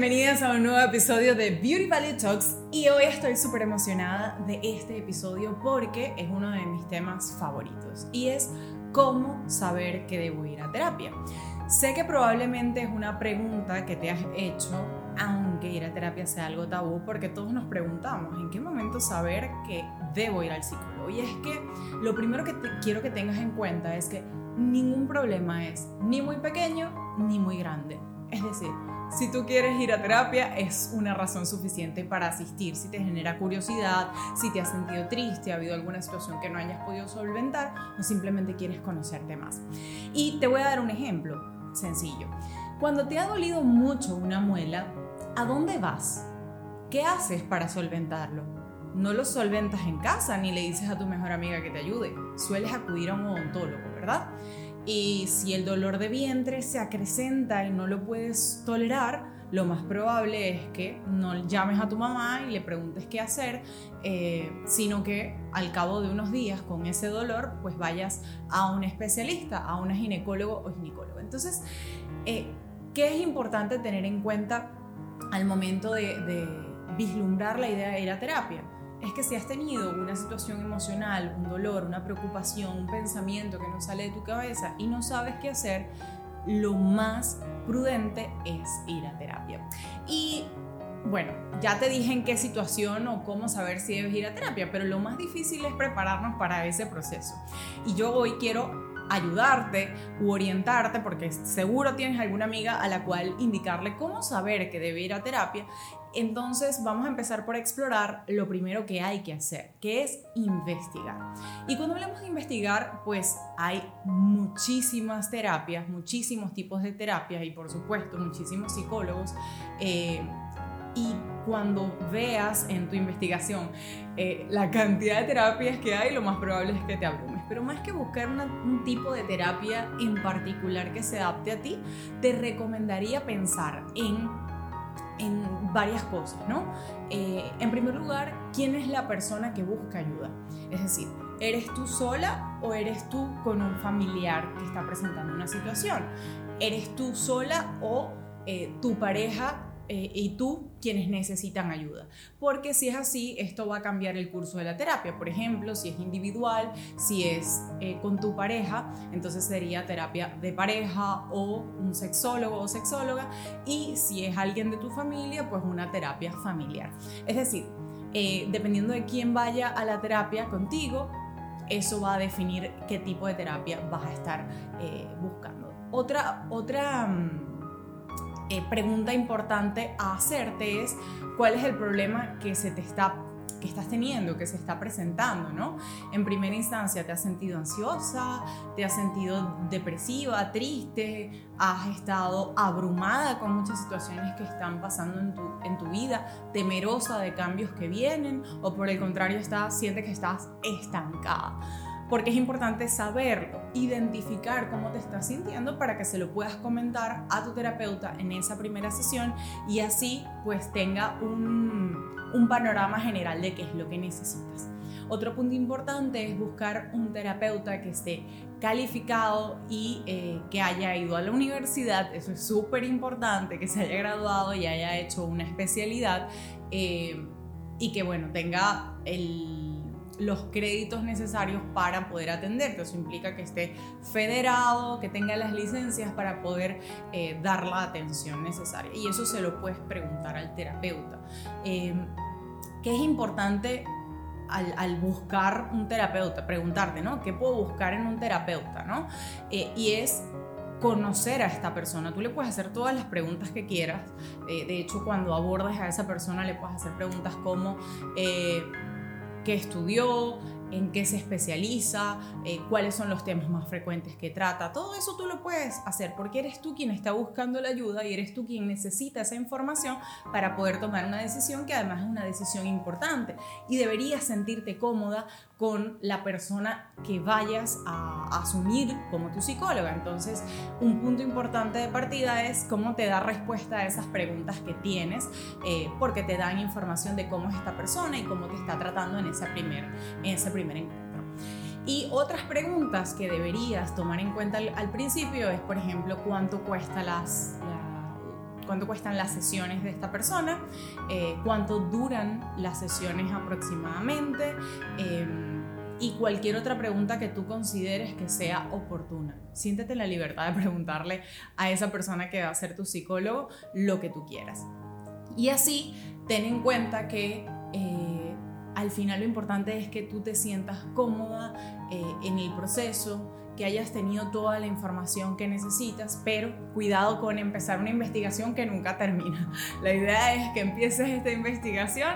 bienvenidas a un nuevo episodio de Beauty Value Talks y hoy estoy súper emocionada de este episodio porque es uno de mis temas favoritos y es cómo saber que debo ir a terapia. Sé que probablemente es una pregunta que te has hecho, aunque ir a terapia sea algo tabú, porque todos nos preguntamos en qué momento saber que debo ir al psicólogo. Y es que lo primero que quiero que tengas en cuenta es que ningún problema es ni muy pequeño ni muy grande. Es decir, si tú quieres ir a terapia, es una razón suficiente para asistir. Si te genera curiosidad, si te has sentido triste, ha habido alguna situación que no hayas podido solventar o simplemente quieres conocerte más. Y te voy a dar un ejemplo sencillo. Cuando te ha dolido mucho una muela, ¿a dónde vas? ¿Qué haces para solventarlo? No lo solventas en casa ni le dices a tu mejor amiga que te ayude. Sueles acudir a un odontólogo, ¿verdad? Y si el dolor de vientre se acrecenta y no lo puedes tolerar, lo más probable es que no llames a tu mamá y le preguntes qué hacer, eh, sino que al cabo de unos días con ese dolor, pues vayas a un especialista, a una ginecólogo o ginecólogo. Entonces, eh, ¿qué es importante tener en cuenta al momento de vislumbrar la idea de ir a terapia? Es que si has tenido una situación emocional, un dolor, una preocupación, un pensamiento que no sale de tu cabeza y no sabes qué hacer, lo más prudente es ir a terapia. Y bueno, ya te dije en qué situación o cómo saber si debes ir a terapia, pero lo más difícil es prepararnos para ese proceso. Y yo hoy quiero ayudarte u orientarte, porque seguro tienes alguna amiga a la cual indicarle cómo saber que debe ir a terapia. Entonces vamos a empezar por explorar lo primero que hay que hacer, que es investigar. Y cuando hablamos de investigar, pues hay muchísimas terapias, muchísimos tipos de terapias y por supuesto muchísimos psicólogos. Eh, y cuando veas en tu investigación eh, la cantidad de terapias que hay, lo más probable es que te abrumes. Pero más que buscar un tipo de terapia en particular que se adapte a ti, te recomendaría pensar en, en varias cosas, ¿no? Eh, en primer lugar, ¿quién es la persona que busca ayuda? Es decir, ¿eres tú sola o eres tú con un familiar que está presentando una situación? ¿Eres tú sola o eh, tu pareja eh, y tú quienes necesitan ayuda. Porque si es así, esto va a cambiar el curso de la terapia. Por ejemplo, si es individual, si es eh, con tu pareja, entonces sería terapia de pareja o un sexólogo o sexóloga. Y si es alguien de tu familia, pues una terapia familiar. Es decir, eh, dependiendo de quién vaya a la terapia contigo, eso va a definir qué tipo de terapia vas a estar buscando. Otra, otra mm, eh, pregunta importante a hacerte es cuál es el problema que se te está que estás teniendo, que se está presentando, ¿no? En primera instancia, ¿te has sentido ansiosa? ¿Te has sentido depresiva, triste? ¿Has estado abrumada con muchas situaciones que están pasando en tu, en tu vida? ¿Temerosa de cambios que vienen? ¿O por el contrario, estás, sientes que estás estancada? porque es importante saberlo, identificar cómo te estás sintiendo para que se lo puedas comentar a tu terapeuta en esa primera sesión y así pues tenga un, panorama general de qué es lo que necesitas. Otro punto importante es buscar un terapeuta que esté calificado y eh, que haya ido a la universidad, eso es súper importante, que se haya graduado y haya hecho una especialidad eh, y que bueno, tenga el los créditos necesarios para poder atenderte. Eso implica que esté federado, que tenga las licencias para poder eh, dar la atención necesaria. Y eso se lo puedes preguntar al terapeuta. Eh, ¿Qué es importante al, buscar un terapeuta? Preguntarte, ¿no? ¿Qué puedo buscar en un terapeuta? ¿no? Eh, y es conocer a esta persona. Tú le puedes hacer todas las preguntas que quieras. de hecho, cuando abordas a esa persona, le puedes hacer preguntas como, qué estudió, en qué se especializa, eh, cuáles son los temas más frecuentes que trata. Todo eso tú lo puedes hacer porque eres tú quien está buscando la ayuda y eres tú quien necesita esa información para poder tomar una decisión que además es una decisión importante y deberías sentirte cómoda con la persona que vayas a asumir como tu psicóloga. Entonces, un punto importante de partida es cómo te da respuesta a esas preguntas que tienes, eh, porque te dan información de cómo es esta persona y cómo te está tratando en, esa primer, en ese primer encuentro. Y otras preguntas que deberías tomar en cuenta al, principio es, por ejemplo, cuánto cuesta las cuánto cuestan las sesiones de esta persona, eh, cuánto duran las sesiones aproximadamente. Em, y cualquier otra pregunta que tú consideres que sea oportuna. Siéntete la libertad de preguntarle a esa persona que va a ser tu psicólogo lo que tú quieras. Y así, ten en cuenta que eh, al final lo importante es que tú te sientas cómoda eh, en el proceso, que hayas tenido toda la información que necesitas, pero cuidado con empezar una investigación que nunca termina. La idea es que empieces esta investigación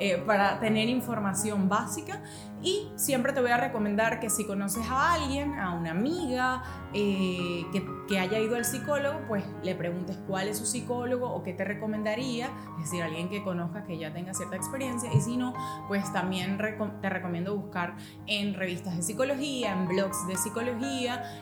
eh, para tener información básica y siempre te voy a recomendar que si conoces a alguien, a una amiga eh, que, que, haya ido al psicólogo, pues le preguntes cuál es su psicólogo o qué te recomendaría, es decir, alguien que conozca que ya tenga cierta experiencia. Y si no, pues también te recomiendo buscar en revistas de psicología, en blogs de psicología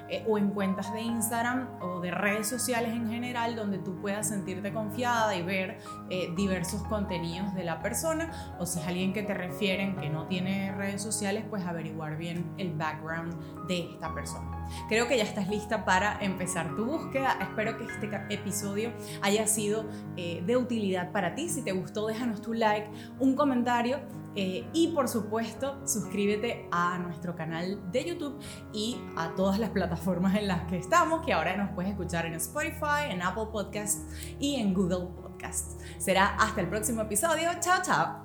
eh, o en cuentas de Instagram o de redes sociales en general donde tú puedas sentirte confiada y ver eh, diversos contenidos de la persona. O si es alguien que te refieren que no tiene redes sociales, pues averiguar bien el background de esta persona. Creo que ya estás lista para empezar tu búsqueda. Espero que este episodio haya sido eh, de utilidad para ti. Si te gustó, déjanos tu like, un comentario eh, y por supuesto suscríbete a nuestro canal de YouTube y a todas las plataformas en las que estamos, que ahora nos puedes escuchar en Spotify, en Apple Podcasts y en Google Podcasts. Será hasta el próximo episodio. Chao, chao.